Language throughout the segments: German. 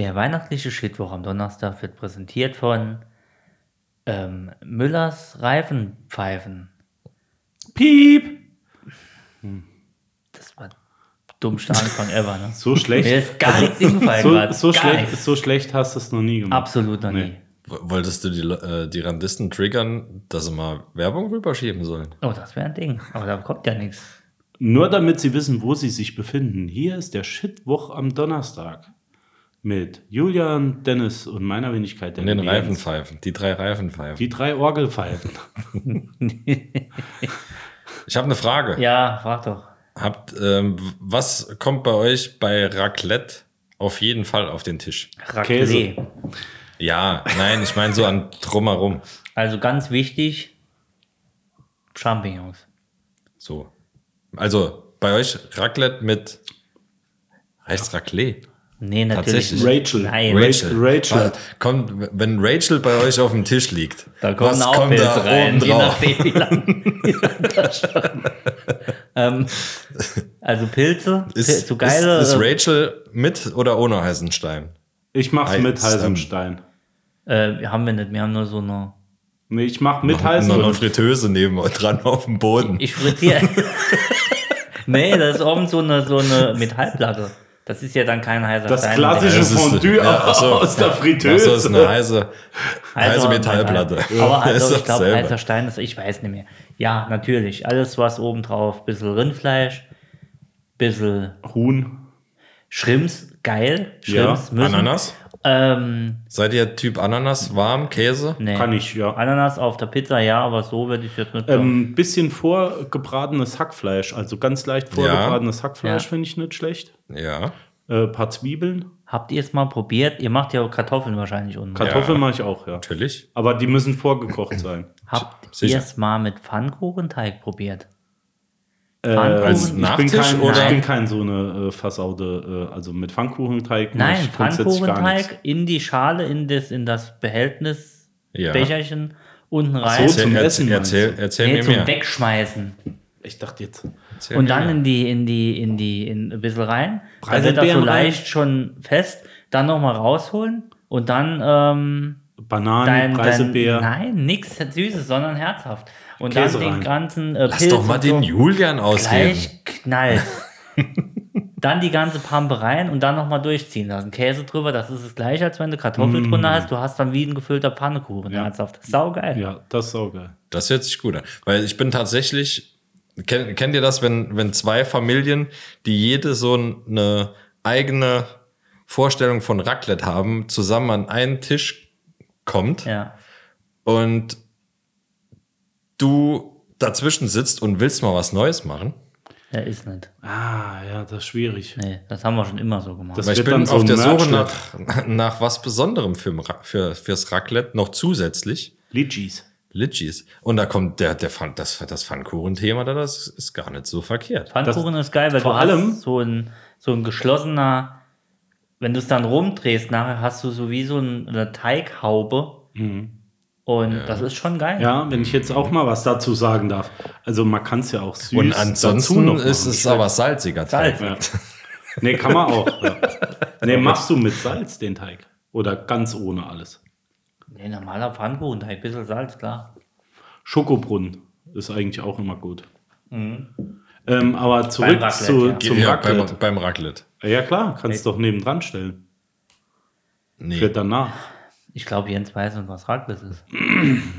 Der weihnachtliche Shitwoch am Donnerstag wird präsentiert von ähm, Müllers Reifenpfeifen. Piep! Das war der dummste Anfang ever, ne? So schlecht. Mir ist gar nichts eingefallen so, so, Gar schlecht, nichts. so schlecht hast du es noch nie gemacht. Absolut noch Nee. nie. Wolltest du die, äh, die Randisten triggern, dass sie mal Werbung rüberschieben sollen? Oh, das wäre ein Ding. Aber da kommt ja nichts. Nur damit sie wissen, wo sie sich befinden. Hier ist der Shitwoch am Donnerstag. Mit Julian, Dennis und meiner Wenigkeit. Und den Jens. Reifenpfeifen, die drei Reifenpfeifen. Die drei Orgelpfeifen. Ich habe eine Frage. Ja, frag doch. Habt, ähm, was kommt bei euch bei Raclette auf jeden Fall auf den Tisch? Raclette. Käse. Ja, nein, ich meine so an drumherum. Also ganz wichtig, Champignons. So. Also bei euch Raclette mit heißt Raclette. Nee, natürlich. Tatsächlich. nicht. Rachel. Nein, Rachel. Rachel. Was- Kommt, wenn Rachel bei euch auf dem Tisch liegt, Da kommen was auch kommt Pilze da rein, oben je drauf? nachdem, wie lang, wie lang das schon. ähm, also Pilze, Ist, Pil- so geile. ist, ist Rachel mit oder ohne Heißenstein? Ich mach's mit Heiß- Heisenstein. äh, haben wir nicht, wir haben nur so eine. Nee, ich mach mit Noch eine Heisenstein. Fritteuse neben dran auf dem Boden. Ich frittiere. nee, das ist oben so eine, so eine Metallplatte. Das ist ja dann kein heißer Das Stein. klassische Das ist- Fondue ja, ach so. aus der Ach so, Fritteuse. ist eine heiße, heiße Also, Metallplatte. Aber also, ich glaube, heißer Stein ist, ich weiß nicht mehr. Ja, natürlich. Alles, was oben drauf, bisschen Rindfleisch, bisschen Huhn. Shrimps, geil. Ja, Shrimps müssen. Ananas? Ähm, Seid ihr Typ Ananas, warm, Käse? nee. Kann ich, ja. Ananas auf der Pizza, ja, aber so würde ich jetzt nicht. Ähm, bisschen vorgebratenes Hackfleisch, also ganz leicht vorgebratenes Hackfleisch Ja. finde ich nicht schlecht. Ja. Äh, paar Zwiebeln. Habt ihr es mal probiert? Ihr macht ja auch Kartoffeln wahrscheinlich unten. Kartoffeln Ja. mache ich auch, ja. Natürlich. Aber die müssen vorgekocht sein. Habt ihr es mal mit Pfannkuchenteig probiert? Äh, Als ich bin Nachtisch kein, oder- Ich bin kein so eine äh, Fassaude, äh, also mit Pfannkuchenteig. Nein, ich. Pfannkuchenteig in die Schale, in das, in das Behältnis, Ja. Becherchen unten so, rein. zum Erzähl, Essen erzähl, erzähl nee, mir zum mehr. Wegschmeißen. Ich dachte jetzt. Erzähl Und dann mehr. in die, in die, in die, in ein bisschen rein. Dann wird das so leicht schon fest. Dann nochmal rausholen und dann ähm, Bananen, dein, dein, Preiselbeer. nein, nichts Süßes, sondern herzhaft. Und Käse dann den rein. ganzen äh, Lass Pilz doch mal und den so. Julian ausreden. Gleich knallt. dann die ganze Pampe rein und dann nochmal durchziehen lassen. Käse drüber, das ist das gleiche, als wenn du Kartoffeln drunter hast. Du hast dann wie ein gefüllter Pannekuchen. Ja. Ernsthaft. Saugeil. Ja, das ist auch geil. Das hört sich gut an. Weil ich bin tatsächlich, kennt, kennt ihr das, wenn, wenn zwei Familien, die jede so eine eigene Vorstellung von Raclette haben, zusammen an einen Tisch kommt Ja. und du dazwischen sitzt und willst mal was Neues machen? Ja, ist nicht. Ah, ja, das ist schwierig. Nee, das haben wir schon immer so gemacht. Das Weil ich bin dann so auf ein der Suche nach, nach was Besonderem für, für, fürs Raclette noch zusätzlich. Litchis. Litchis. Und da kommt der, der Pfann, das, das Pfannkuchen-Thema, da, das ist gar nicht so verkehrt. Pfannkuchen ist geil, weil vor du allem- hast so ein, so ein geschlossener, wenn du es dann rumdrehst, nachher hast du so wie so ein- eine Teighaube. Und das ist schon geil. Mhm. Ja, wenn ich jetzt auch mal was dazu sagen darf. Also man kann es ja auch süß Und dazu ansonsten noch ist es aber salziger Teig. Salz. Ja. Nee, kann man auch. Ja. Nee, machst du mit Salz den Teig? Oder ganz ohne alles? Nee, normaler Pfannkuchenteig, bisschen Salz, klar. Schokobrunnen ist eigentlich auch immer gut. Ähm, aber zurück Raclette, zu, ja. zum ja, Raclette. Beim, beim Raclette. Ja klar, kannst doch nebendran stellen. Für Nee, danach. Ich glaube, Jens weiß nicht, was Raclette ist.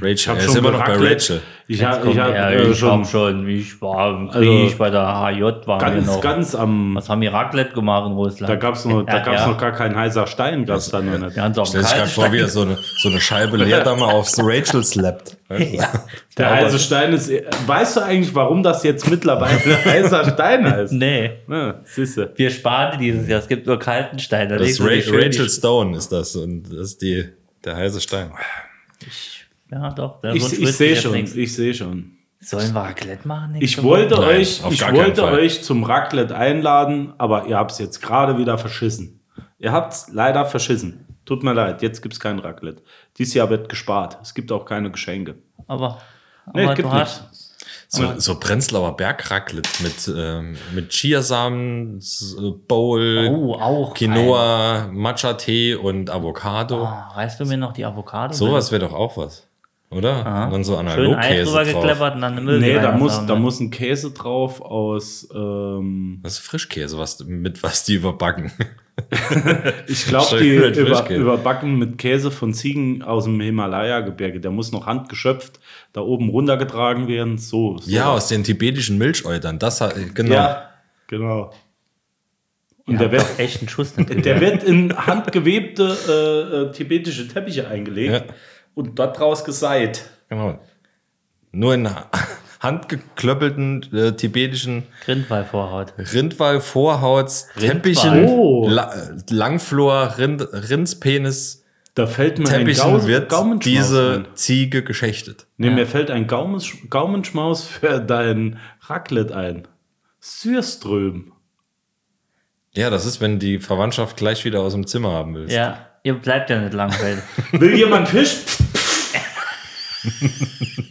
Rachel. hab Er ist schon immer noch bei. Rachel. Ich habe ich hab, ja, äh, ich schon hab schon, ich war im Also, Krieg bei der HJ, wir ganz, noch. ganz am. was haben wir Raclette gemacht in Russland? Da gab es noch, da Ja, gab's ja. noch gar keinen heißer Stein, gab es da noch nicht. Auf Stell dich gerade vor, wie er Stein. so eine, so eine Scheibe leer da mal auf so Rachel slappt. Ja. Der heiße Stein ist. Weißt du eigentlich, warum das jetzt mittlerweile heißer Stein heißt? Nee, Ja, siehste. wir sparen dieses Jahr. Es gibt nur kalten Stein. Da Das die Ra Rachel die- Stone ist das und das ist die, der heiße Stein. Ja, doch. Der Ich, ich sehe schon, nichts. ich sehe schon. Sollen wir Raclette machen? Ich wollte Nein, euch, ich wollte euch zum Raclette einladen, aber ihr habt es jetzt gerade wieder verschissen. Ihr habt es leider verschissen. Tut mir leid, jetzt gibt es kein Raclette. Dieses Jahr wird gespart. Es gibt auch keine Geschenke. Woche? Aber, Nee, aber es gibt du hast. So, so Prenzlauer Bergraclette mit, ähm, mit Chiasamen, äh, Bowl, Oh, auch. Quinoa, Matcha-Tee und Avocado. Ah, reißt du mir noch die Avocado? Sowas wäre doch auch was. Oder? Aha. Und dann so Analogkäse drüber drauf. gekleppert und dann eine Nee, da muss, da muss ein Käse drauf aus. Ähm, Das ist Frischkäse, was, mit was die überbacken. Ich glaube, die über, überbacken mit Käse von Ziegen aus dem Himalaya-Gebirge. Der muss noch handgeschöpft da oben runtergetragen werden. So. so ja, aus den tibetischen Milcheutern. Das hat- genau. Ja, genau. Und der wird, echt einen Schuss der wird in handgewebte äh, äh, tibetische Teppiche eingelegt Ja. und dort draus geseit. genau. Nur in handgeklöppelten äh, tibetischen Grindwallvorhaut. Rindwall-Vorhauts, Teppichen, Rindwall. Oh. La Langflor, Rind Rindspenis, Da fällt mir ein Teppichen Gaus wird Gaumenschmaus diese ein. Ziege geschächtet. Nee, mir fällt ein Gaumens Gaumenschmaus für dein Raclette ein. Sürström. Ja, das ist, wenn die Verwandtschaft gleich wieder aus dem Zimmer haben will. Ja, ihr bleibt ja nicht langweilig. Will jemand Fisch?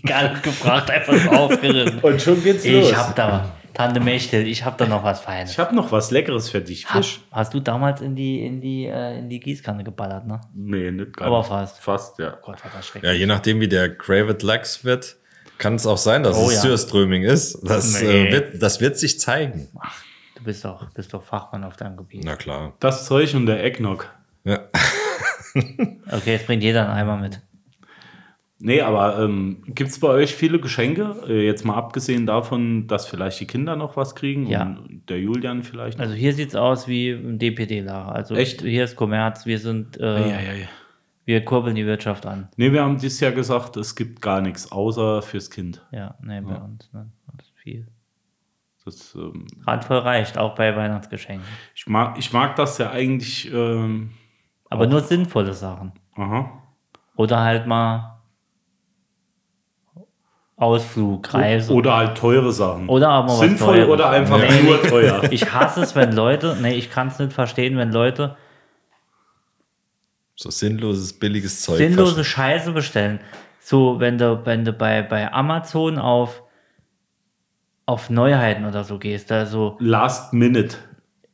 Gar nicht gefragt, einfach so aufgerissen. Und schon geht's los. Ich hab da, Tante Mechtel, ich hab da noch was Feines. ich hab noch was Leckeres für dich. Hab, Fisch? hast du damals in die, in die, äh, in die Gießkanne geballert, ne? Nee, nicht ganz. Aber fast. Fast, ja. Gott, war das Ja, schrecklich. je nachdem, wie der Gravid Lax wird, kann es auch sein, dass Oh es ja. Surströming ist. Das, Nee. äh, wird, das wird sich zeigen. Du bist doch, bist doch Fachmann auf deinem Gebiet. Na klar. Das Zeug und der Eggnog. Ja. Okay, jetzt bringt jeder einen Eimer mit. Nee, aber ähm, gibt es bei euch viele Geschenke? Äh, jetzt mal abgesehen davon, dass vielleicht die Kinder noch was kriegen Ja. und der Julian vielleicht. Also hier sieht's aus wie im DPD-Lager. Also Echt? hier ist Kommerz, wir sind, äh, Eieiei. wir kurbeln die Wirtschaft an. Nee, wir haben dieses Jahr gesagt, es gibt gar nichts, außer fürs Kind. Ja, nee, bei uns. Ne? Das ist viel. Das, ähm, Handvoll reicht, auch bei Weihnachtsgeschenken. ich, mag, ich mag das ja eigentlich. Ähm, Aber nur sinnvolle Sachen. aha. Oder halt mal Ausflug, Reise. Oder halt teure Sachen. Oder aber Sinnvoll Teures. oder einfach Nee, nur teuer. Ich hasse es, wenn Leute, nee, ich kann es nicht verstehen, wenn Leute So sinnloses, billiges Zeug. sinnlose Scheiße bestellen. So, wenn du, wenn du bei, bei Amazon auf, auf Neuheiten oder so gehst, da so Last Minute.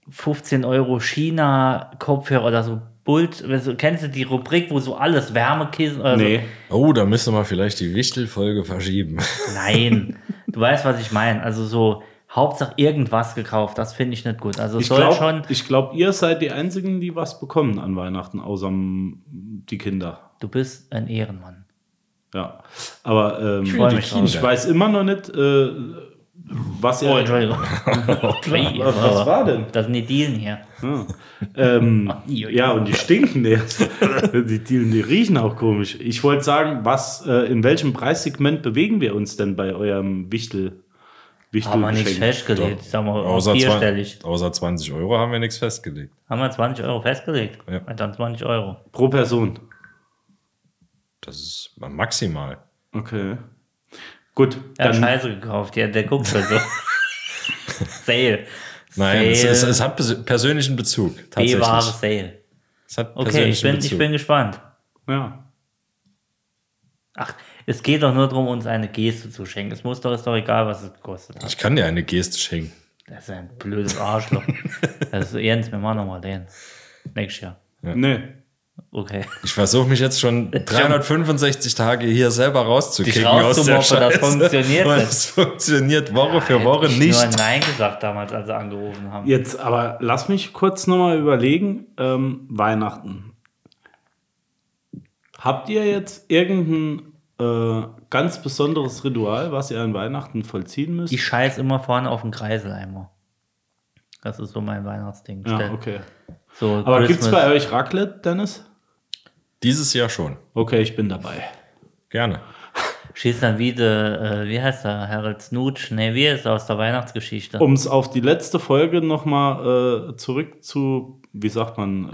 15 Euro China Kopfhörer oder so Bult, also, kennst du die Rubrik, wo so alles Wärmekissen oder Nee. Oh, da müsste man vielleicht die Wichtelfolge verschieben. so. Nein, du weißt, was ich meine. Also so Hauptsache irgendwas gekauft, das finde ich nicht gut. Also es Ich soll glaube, schon, glaub, ihr seid die Einzigen, die was bekommen an Weihnachten, außer die Kinder. du bist ein Ehrenmann. Ja. Aber ähm, mich drauf. ich weiß immer noch nicht, äh, was ihr. Oh, Entschuldigung. was, was war denn? Das sind die Dielen hier. Ja. ähm, Ui, ui. ja, und die stinken jetzt. die, die, die riechen auch komisch. Ich wollte sagen, was, äh, in welchem Preissegment bewegen wir uns denn bei eurem Wichtel? Haben wir nichts festgelegt. Ich sag mal, Außer, vierstellig. 20, außer 20 Euro haben wir nichts festgelegt. Haben wir 20 Euro festgelegt? Ja. Dann 20 Euro. Pro Person. Das ist maximal. Okay. Gut, Er hat Scheiße gekauft. Ja, der guckt halt so. Sale. Nein, es, Sale. es, es hat pers- persönlichen Bezug. Tatsächlich. B-Ware Sale. Es hat Okay, ich bin, Bezug. ich bin gespannt. ja. Ach, es geht doch nur darum, uns eine Geste zu schenken. Es muss doch, ist doch egal, was es gekostet hat. Ich kann dir eine Geste schenken. Das ist ein blödes Arschloch. das ist ernst, wir machen nochmal den. Nächstes Jahr. Nee. Okay. Ich versuche mich jetzt schon 365 Tage hier selber rauszukicken Dich aus der das Scheiße. funktioniert Und nicht. es funktioniert Woche für Woche Hätte ich nicht. nur Nein gesagt damals, als sie angerufen haben. Jetzt aber lass mich kurz nochmal überlegen. Ähm, Weihnachten. Habt ihr jetzt irgendein äh, ganz besonderes Ritual, was ihr an Weihnachten vollziehen müsst? Ich scheiß immer vorne auf den Kreiseleimer. Das ist so mein Weihnachtsding. ja, Stell- okay. So Aber gibt es bei euch Raclette, Dennis? Dieses Jahr schon. Okay, ich bin dabei. Gerne. Schießt dann wieder, äh, wie heißt er, Harold Snooch? Ne, wie ist er aus der Weihnachtsgeschichte? Um es auf die letzte Folge nochmal äh, zurück zu, wie sagt man,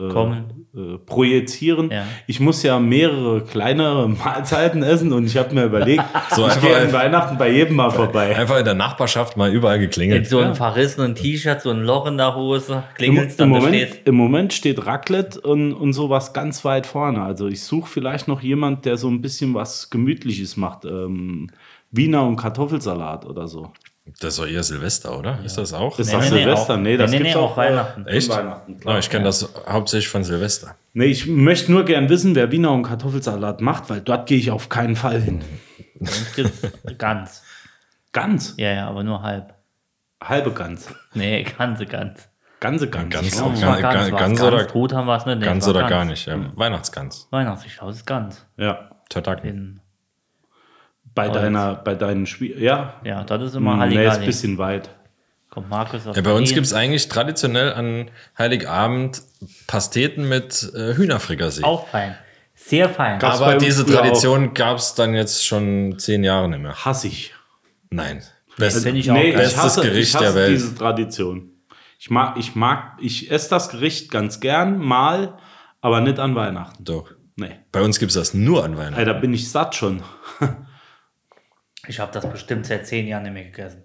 äh, äh, projizieren. Ja. Ich muss ja mehrere kleinere Mahlzeiten essen und ich habe mir überlegt, So ich einfach- gehe an Weihnachten bei jedem mal vorbei. Einfach in der Nachbarschaft mal überall Mit geklingelt. so einem verrissenen T-Shirt, so ein Loch in der Hose, Im, klingelt's im, dann, da Moment, steht. Im Moment steht Raclette und, und sowas ganz weit vorne. Also ich suche vielleicht noch jemand, der so ein bisschen was Gemütliches macht. Ähm, Wiener und Kartoffelsalat oder so. Das ist doch eher Silvester, oder? Ist das auch? Ist Nee, das nee, nee, Silvester? auch- Nee, das nee, nee, gibt's nee, auch auch Weihnachten. äh, Echt? Weihnachten, klar. Ja, ich kenne das hauptsächlich von Silvester. Nee, ich möchte nur gern wissen, wer Wiener und Kartoffelsalat macht, weil dort gehe ich auf keinen Fall hin. Ganz. Ganz. Ja, ja, aber nur halb. Halbe Gans. Nee, ganze, ganz. Ganze Gans. Ganz, Oh. ganz, ganz, ganz, ganz ganz oder, Gut haben wir es nicht. Nee, ganz oder gar nicht. Ja. Weihnachtsgans. Weihnachts, ich glaube, es ist ganz. Ja. Turducken. Bei Aber deiner, bei deinen Schwie Ja. ja, das ist immer Hm, Nee, ist ein Halligalli. bisschen weit. Kommt Markus aus Ja, bei uns gibt es eigentlich traditionell an Heiligabend Pasteten mit äh, Hühnerfrikassee. Auch fein. Sehr fein. Gab's Aber diese Tradition gab es dann jetzt schon zehn Jahre nicht mehr. Hasse ich. Nein. Best, ich auch nee, geil. ich Bestes hasse, Gericht ich hasse der Welt. diese Tradition. Ich mag, ich mag, ich esse das Gericht ganz gern, mal, aber nicht an Weihnachten. Doch. Nee. Bei uns gibt es das nur an Weihnachten. Ey, da bin ich satt schon. Ich habe das bestimmt seit zehn Jahren nicht mehr gegessen.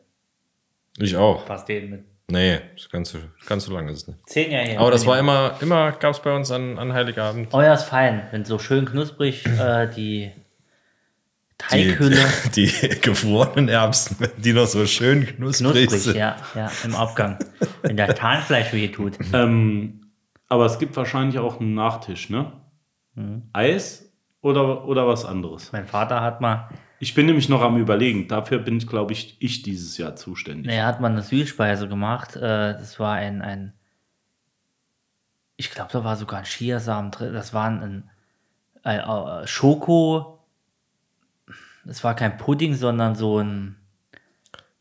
Ich auch. Pasteten mit. Nee, das ganz so, ganz so lange ist es nicht. Zehn Jahre her. Aber das war immer, immer gab es bei uns an, an Heiligabend. Oh ja, ist fein. Wenn so schön knusprig äh, die Die, Teighülle die, gefrorenen Erbsen, wenn die noch so schön knusprig, knusprig, sind. ja, ja, im Abgang. Wenn der Tarnfleisch weh tut. Ähm, aber es gibt wahrscheinlich auch einen Nachtisch, ne? Mhm. Eis oder, oder was anderes. Mein Vater hat mal, Ich bin nämlich noch am Überlegen. Dafür bin ich, glaube ich, ich dieses Jahr zuständig. er hat mal eine Süßspeise gemacht. Äh, das war ein, ein ich glaube, da war sogar ein Chiasamen drin. Das war ein, ein, äh, Schoko. Es war kein Pudding, sondern so ein.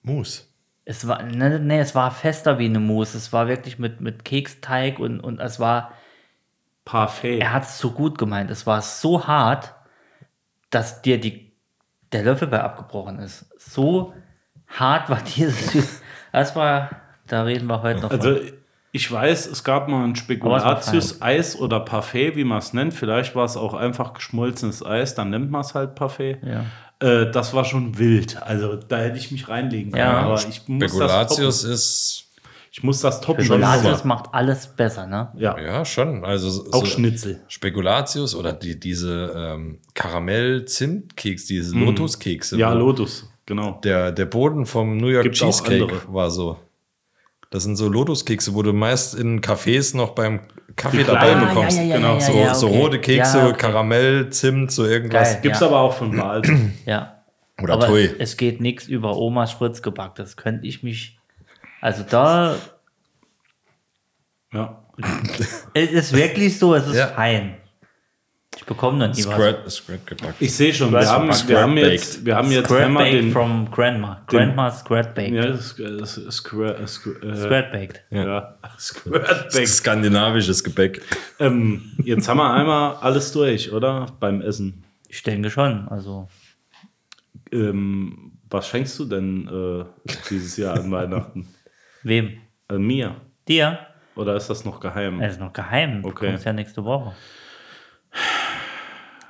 Mousse. Es war, ne, ne, es war fester wie eine Mousse. Es war wirklich mit, mit Keksteig und, und es war, Parfait. er hat es so gut gemeint. Es war so hart, dass dir die, der Löffel bei abgebrochen ist. So hart war dieses. Das war, da reden wir heute noch Also von. ich weiß, es gab mal ein Aber es Spekulatius Eis oder Parfait, wie man es nennt. Vielleicht war es auch einfach geschmolzenes Eis, dann nennt man es halt Parfait. Ja. Äh, das war schon wild. Also da hätte ich mich reinlegen können. Ja. Aber ich muss, das Spekulatius ist ich muss das toppen. Spekulatius macht alles besser, ne? Ja, ja schon. Also so- auch so Schnitzel. Spekulatius oder die, diese ähm, Karamell-Zimtkeks, diese Lotuskekse. Mhm. Ja, wo Lotus, genau. der, der Boden vom New York Gibt's auch Cheesecake war so. Das sind so Lotuskekse, wo du meist in Cafés noch beim Kaffee dabei bekommst. Ah, ja, ja, ja, Genau. so, ja, so okay. rote Kekse, Ja, okay. Karamell, Zimt, so irgendwas. Geil. Gibt's Ja. aber auch von Wals. Ja. Oder Aber Tui. es, es geht nichts über Omas Spritzgebäck. Das könnte ich mich. Also da. ja. Es ist wirklich so, es ist Ja. fein. Ich bekomme noch nie was. Squared, Squared gebacken. Ich sehe schon, wir Was? haben, wir Square haben jetzt, wir haben jetzt einmal Baked den. from Grandma. Grandma Squared Baked. ja, Square, äh, Square, Squared Baked. ja. Squared Baked. Skandinavisches Gebäck. Ähm, jetzt haben wir einmal alles durch, oder? Beim Essen. Ich denke schon. Also, Ähm, was schenkst du denn äh, dieses Jahr an Weihnachten? Wem? Äh, mir? Dir? Oder ist das noch geheim? Er ist noch geheim. Du Okay. kommst ja nächste Woche.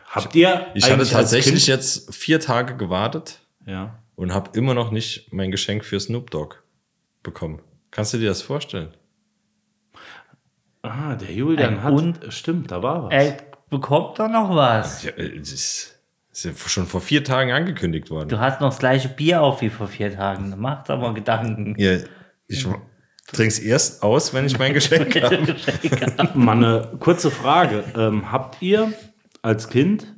Habt ihr Ich hatte tatsächlich jetzt vier Tage gewartet Ja. und habe immer noch nicht mein Geschenk für Snoop Dogg bekommen. Kannst du dir das vorstellen? Ah, der Julian Ein hat. Un- stimmt, da war was. Er bekommt doch noch was. Ja, äh, das ist, ist ja schon vor vier Tagen angekündigt worden. Du hast noch das gleiche Bier auf wie vor vier Tagen. Du machst aber Gedanken. Ja, ich trink's erst aus, wenn ich mein Geschenk habe. Mal eine kurze Frage. Ähm, habt ihr als Kind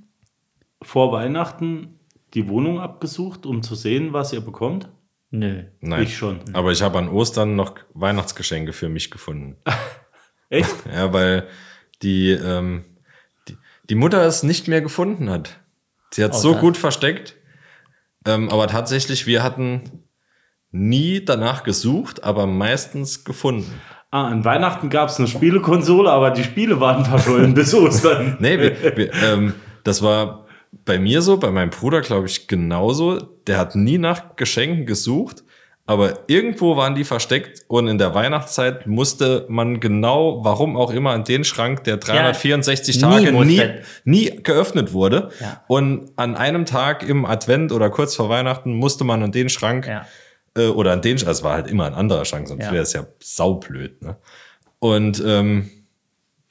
vor Weihnachten die Wohnung abgesucht, um zu sehen, was ihr bekommt? Nö. Nein. Ich schon. Aber ich habe an Ostern noch Weihnachtsgeschenke für mich gefunden. Echt? Ja, weil die, ähm, die, die Mutter es nicht mehr gefunden hat. Sie hat es Oh, so gut versteckt. Ähm, aber tatsächlich, wir hatten nie danach gesucht, aber meistens gefunden. Ah, an Weihnachten gab es eine Spielekonsole, aber die Spiele waren verschollen bis Ostern. Nee, wir, wir, ähm, das war bei mir so, bei meinem Bruder, glaube ich, genauso. Der hat nie nach Geschenken gesucht, aber irgendwo waren die versteckt und in der Weihnachtszeit musste man genau, warum auch immer, an den Schrank, der 364 nie Tage nie, musste- nie geöffnet wurde. Ja. Und an einem Tag im Advent oder kurz vor Weihnachten musste man an den Schrank Ja. Äh, oder an den, also es war halt immer ein anderer Schrank, sonst Ja. wäre es ja saublöd. Ne? Und ähm,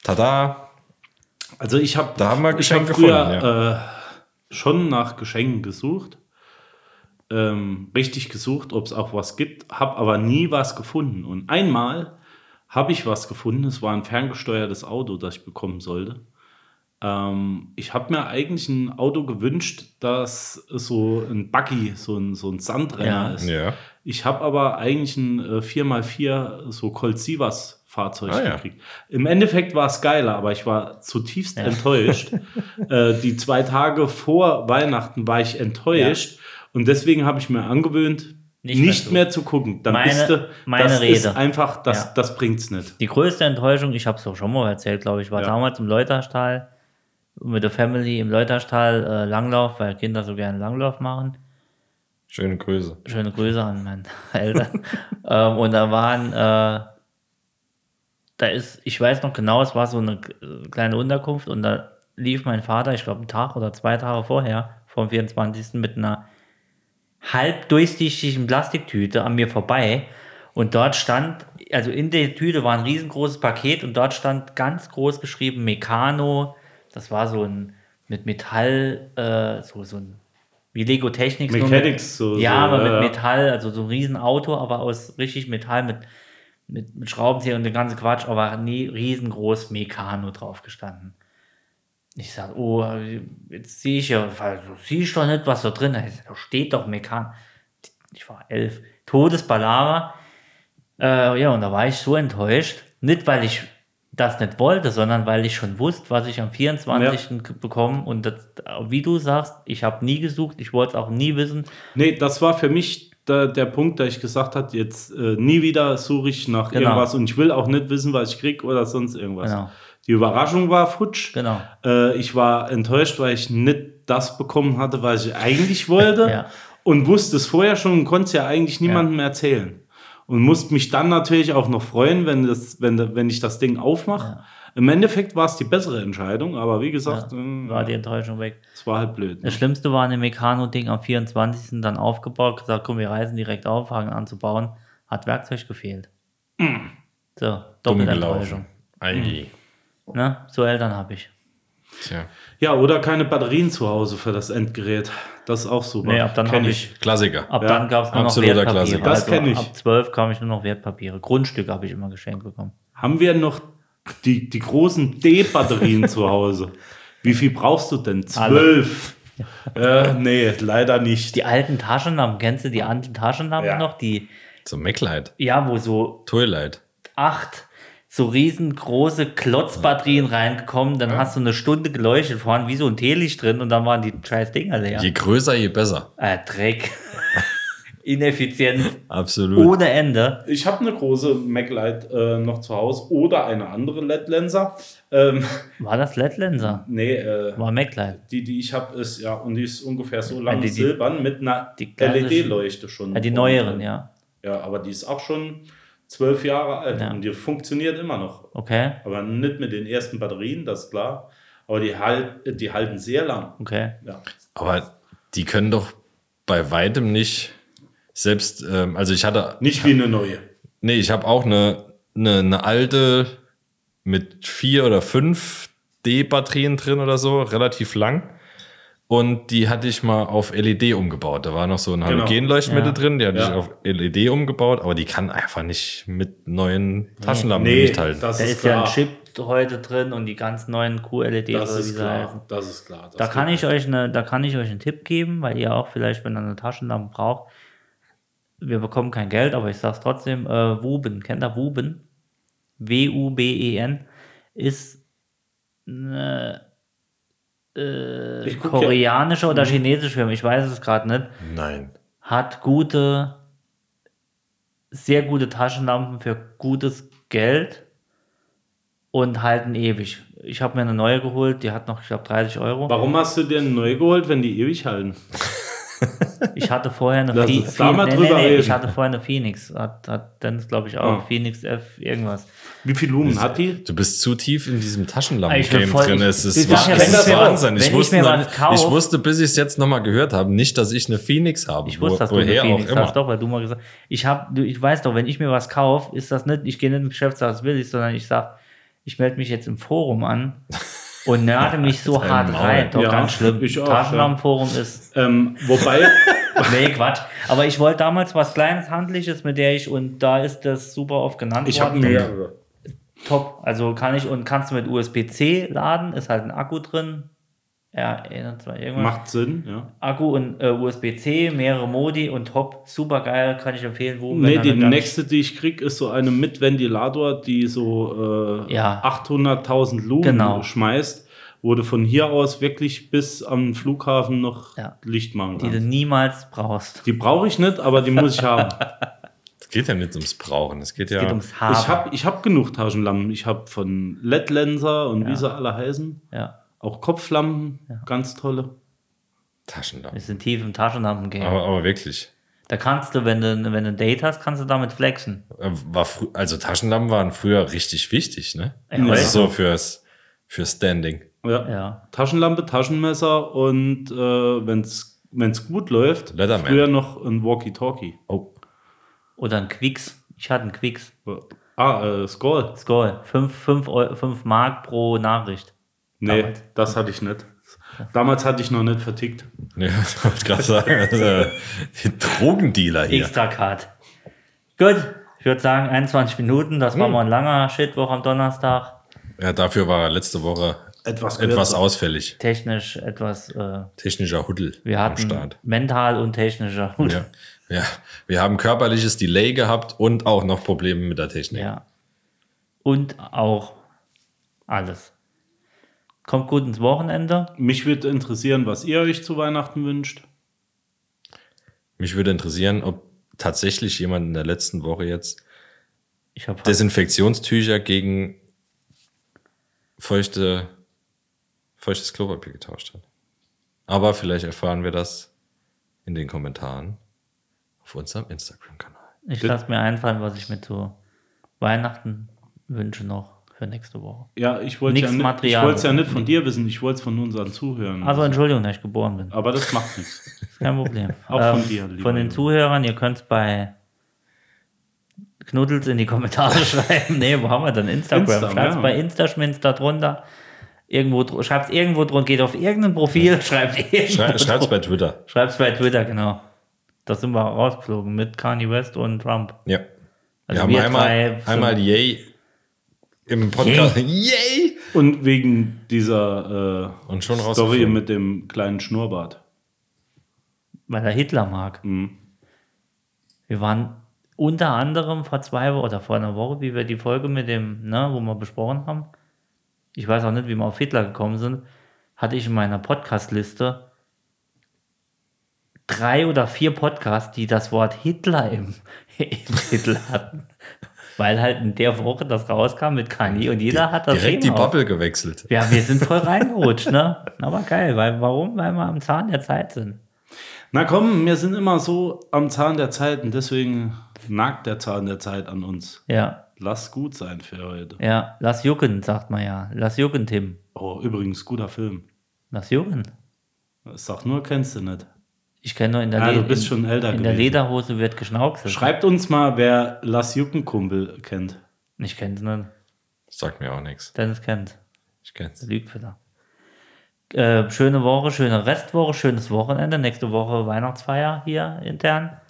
tada, Also ich habe Da haben wir ich hab Geschenke früher gefunden, äh, schon nach Geschenken gesucht. ähm, richtig gesucht, ob es auch was gibt, habe aber nie was gefunden. Und einmal habe ich was gefunden, es war ein ferngesteuertes Auto, das ich bekommen sollte. Ähm, ich habe mir eigentlich ein Auto gewünscht, das so ein Buggy, so ein, so ein Sandrenner Ja. ist. Ja. Ich habe aber eigentlich ein äh, 4x4 so Colt Sievers Fahrzeug Ah, ja. gekriegt. Im Endeffekt war es geiler, aber ich war zutiefst enttäuscht. äh, die zwei Tage vor Weihnachten war ich enttäuscht und deswegen habe ich mir angewöhnt, Nicht nicht, mehr mehr, zu- gucken. Dann Meine- bist du, meine das ist Rede. einfach, das, Ja. das bringt's nicht. Die größte Enttäuschung, ich habe es auch schon mal erzählt, glaube ich, war Ja. damals im Leuterstal mit der Family im Leuterstal äh, Langlauf, weil Kinder so gerne Langlauf machen. Schöne Grüße. Schöne Grüße an meine Eltern. ähm, und da waren, äh, da ist, ich weiß noch genau, es war so eine kleine Unterkunft und da lief mein Vater, ich glaube, einen Tag oder zwei Tage vorher, vom 24. mit einer halb durchsichtigen Plastiktüte an mir vorbei. Und dort stand, also in der Tüte war ein riesengroßes Paket und dort stand ganz groß geschrieben Meccano. Das war so ein mit Metall, äh, so, so ein wie Lego Technics. nur mit- Mechanics, so- Ja, so, aber ja, mit. Metall, also so ein Riesenauto, aber aus richtig Metall mit, mit, mit Schraubenzieher und den ganzen Quatsch, aber nie riesengroß Meccano drauf gestanden. Ich sag, oh, jetzt sehe ich ja, weil du siehst doch nicht, was da drin ist. Da steht doch Meccano. Ich war elf. Todesbalava. Äh, ja, und da war ich so enttäuscht. Nicht, weil ich das nicht wollte, sondern weil ich schon wusste, was ich am 24. bekomme. Und das, wie du sagst, ich habe nie gesucht, ich wollte es auch nie wissen. Nee, das war für mich der, der Punkt, da ich gesagt habe, jetzt äh, nie wieder suche ich nach Genau. irgendwas und ich will auch nicht wissen, was ich krieg oder sonst irgendwas. Genau. Die Überraschung war futsch. Genau. Äh, ich war enttäuscht, weil ich nicht das bekommen hatte, was ich eigentlich wollte Ja. und wusste es vorher schon und konnte es ja eigentlich niemandem erzählen. Und musste mich dann natürlich auch noch freuen, wenn, das, wenn, wenn ich das Ding aufmache. Im Endeffekt war es die bessere Entscheidung, aber wie gesagt, äh, War die Enttäuschung weg. es war halt blöd. Das Schlimmste war ein Meccano-Ding am 24. dann aufgebaut, gesagt, komm, wir reisen direkt auf, fangen an zu bauen. Hat Werkzeug gefehlt. So, Dumm Doppelenttäuschung. gelaufen. Ei. Ne? So Eltern habe ich. Tja. Ja, oder keine Batterien zu Hause für das Endgerät. Das ist auch super. Nee, ab dann Kenn hab ich- Klassiker. Ab Ja, dann gab es nur noch absoluter Wertpapiere. Klassiker. Das Also kenn ich. Ab 12 kam ich nur noch Wertpapiere. Grundstücke habe ich immer geschenkt bekommen. Haben wir noch die, die großen D-Batterien zu Hause? Wie viel brauchst du denn? Zwölf. Äh, nee, leider nicht. Die alten Taschenlampen, kennst du die alten Taschenlampen Ja. noch? Die, Zum MacLight. ja, wo so Twilight. acht so riesengroße Klotzbatterien reingekommen, dann hast du eine Stunde geleuchtet, vorne wie so ein Teelicht drin und dann waren die scheiß Dinger leer. Je größer, je besser. Äh, Dreck. Ineffizient. Absolut. Ohne Ende. Ich habe eine große MacLight äh, noch zu Hause oder eine andere LED-Lenser. Ähm, War das LED-Lenser? nee, äh, War MacLight. die, die ich habe, ist ja, und die ist ungefähr so lang die- die- silbern mit einer die LED-Leuchte schon. Ja, die vorne neueren, ja. Ja, aber die ist auch schon zwölf Jahre alt Ja. und die funktioniert immer noch. Okay, Aber nicht mit den ersten Batterien, das ist klar. Aber die, halt, die halten sehr lang. okay. Ja. Aber die können doch bei weitem nicht selbst, ähm, also ich hatte, Nicht wie eine neue. nee, ich habe auch eine, eine, eine alte mit vier oder fünf D-Batterien drin oder so, relativ lang. Und die hatte ich mal auf LED umgebaut. Da war noch so ein Genau. Halogenleuchtmittel Ja. drin, die hatte Ja. ich auf LED umgebaut, aber die kann einfach nicht mit neuen Taschenlampen Nee, mithalten. das Da ist ist ja ein. Chip heute drin und die ganz neuen QLEDs Das oder wie ist klar. Das ist klar. Das Da kann ich euch eine, da kann ich euch einen Tipp geben, weil ihr auch vielleicht, wenn ihr eine Taschenlampe braucht, wir bekommen kein Geld, aber ich sag's trotzdem, äh, Wuben, kennt ihr Wuben? W-U-B-E-N ist eine äh, guck ja- koreanische oder chinesische Firma, ich weiß es gerade nicht, Nein. hat gute, sehr gute Taschenlampen für gutes Geld und halten ewig. Ich habe mir eine neue geholt, die hat noch, ich glaube, 30 Euro. Warum hast du dir eine neue geholt, wenn die ewig halten? Ich hatte vorher eine mal nee, nee, nee, ich hatte vorher eine Phoenix. Hat, hat Dennis, glaube ich, auch. Ah. Phoenix F irgendwas. Wie viel Lumen hat die? Du bist zu tief in diesem Ich bin Taschenlampen-Game voll- drin. ich- Es ich ist, sag ja, es ist Wahnsinn. Ich wusste, ich wusste, bis ich es jetzt nochmal gehört habe, nicht, dass ich eine Phoenix habe. Ich wusste, dass Wo, du eine woher Phoenix hast, doch, weil du mal gesagt ich hab, du, ich weiß doch, wenn ich mir was kaufe, ist das nicht, ich gehe nicht im Geschäft, sage, das will ich, sondern ich sage, ich melde mich jetzt im Forum an und nerde mich so hart rein. Doch, Ja, ganz schlimm. ich auch, Taschenlampenforum ist, Ähm, wobei, nee, Quatsch. Aber ich wollte damals was Kleines, Handliches, mit der ich, und da ist das super oft genannt Ich habe worden. mehrere. Top. Also kann ich und kannst du mit USB-C laden, ist halt ein Akku drin. Ja, irgendwas. Macht Sinn, ja. Akku und äh, USB-C, mehrere Modi und top, super geil, kann ich empfehlen. Wo, Nee, die nächste, die ich krieg, ist so eine mit Ventilator, die so äh, Ja. 800.000 Lumen Genau. schmeißt, wo du von hier aus wirklich bis am Flughafen noch Ja. Licht machen die du kannst. niemals brauchst. Die brauche ich nicht, aber die muss ich haben. Es geht ja nicht ums Brauchen. Es geht ja. Es geht ums Haben. Ich habe ich hab genug Taschenlampen. Ich habe von LED-Lenser und wie sie alle heißen. ja, Auch Kopflampen, ganz tolle. Taschenlampe. wir sind tief im Taschenlampen-Game. Aber, aber wirklich. Da kannst du, wenn du, wenn du ein Date hast, kannst du damit flexen. Äh, War frü- also Taschenlampen waren früher richtig wichtig, ne? Ja, also heute- so fürs, fürs Standing. Ja. Ja. Taschenlampe, Taschenmesser und äh, wenn es gut läuft, Leatherman. früher noch ein Walkie-Talkie. Oh. Oder ein Quicks. Ich hatte einen Quicks. Ah, äh, Skoll. Skoll. 5 fünf, Eu- fünf Mark pro Nachricht. Nee, Damals. das hatte ich nicht. Damals hatte ich noch nicht vertickt. Nee, ich wollte gerade sagen, also, die Drogendealer hier. Extra Card. Gut. Ich würde sagen, 21 Minuten. Das Hm. war mal ein langer Shitwoch am Donnerstag. Ja, dafür war er letzte Woche Etwas, etwas ausfällig. Technisch etwas. Äh, Technischer Huddel wir am hatten Start. mental und technischer. Ja. ja, wir haben körperliches Delay gehabt und auch noch Probleme mit der Technik. Ja. Und auch alles. Kommt gut ins Wochenende. Mich würde interessieren, was ihr euch zu Weihnachten wünscht. Mich würde interessieren, ob tatsächlich jemand in der letzten Woche jetzt Ich habe Desinfektionstücher gegen feuchte, feuchtes Klopapier getauscht hat. Aber vielleicht erfahren wir das in den Kommentaren auf unserem Instagram-Kanal. Ich lasse mir einfallen, was ich mir zu Weihnachten wünsche noch für nächste Woche. Ja, ich wollte ja, nicht- ich Material. wollte es ja nicht von dir wissen, ich wollte es von unseren Zuhörern. Also Entschuldigung, dass ich geboren bin. Aber das macht nichts. Kein Problem. Auch von dir, lieber Von den. Zuhörern, ihr könnt es bei Knuddels in die Kommentare schreiben. Nee, wo haben wir denn? Instagram. Insta, Schreibt ja. bei Instaschminz da drunter. Irgendwo, schreibt es irgendwo drunter, geht auf irgendein Profil, schreibt irgendwo Schrei, schreibt's drunter. bei Twitter. Schreibt's bei Twitter, genau. Da sind wir rausgeflogen mit Kanye West und Trump. Ja. Also wir haben wir einmal, drei sind- einmal Yay im Podcast. Yay! Und wegen dieser äh, Und schon Story mit dem kleinen Schnurrbart. Weil er Hitler mag. Mhm. Wir waren unter anderem vor zwei Wochen oder vor einer Woche, wie wir die Folge mit dem, ne, wo wir besprochen haben. Ich weiß auch nicht, wie wir auf Hitler gekommen sind. Hatte ich in meiner Podcast-Liste drei oder vier Podcasts, die das Wort Hitler im, im Titel hatten. Weil halt in der Woche das rauskam mit Kanye und jeder hat das Direkt die Thema auf. Bubble gewechselt. Ja, wir sind voll reingerutscht, ne? Aber geil, weil warum? Weil wir am Zahn der Zeit sind. Na komm, wir sind immer so am Zahn der Zeit und deswegen nagt der Zahn der Zeit an uns. Ja, Lass gut sein für heute. ja, lass jucken, sagt man ja. Lass jucken, Tim. Oh, übrigens, guter Film. Lass jucken. Sag nur, kennst du nicht. Ich kenne nur in der, Ah, bist in, schon älter in der gewesen. Lederhose wird geschnaukselt. Schreibt uns mal, wer Lass Jucken Kumpel kennt. Ich kenne es nicht. Sagt mir auch nichts. Dennis kennt. Ich kenn's. Lügt wieder. Äh, schöne Woche, schöne Restwoche, schönes Wochenende. Nächste Woche Weihnachtsfeier hier intern.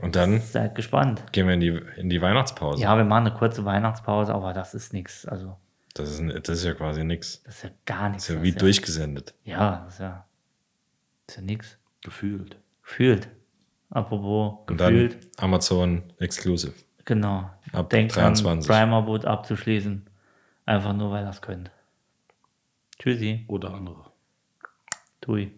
Und dann Seid gespannt. gehen wir in die, in die Weihnachtspause. Ja, wir machen eine kurze Weihnachtspause, aber das ist nichts. Also, Das, ist, das ist ja quasi nichts. das ist ja gar nichts. Das ist ja wie durchgesendet. Ja, das ist ja, das ist ja nichts. Gefühlt. Gefühlt. Apropos Und dann gefühlt. Amazon Exclusive. Genau. Ab Denkt 23. an Prime-Abo abzuschließen. Einfach nur, weil ihr das könnt. Tschüssi. Oder andere. Tui.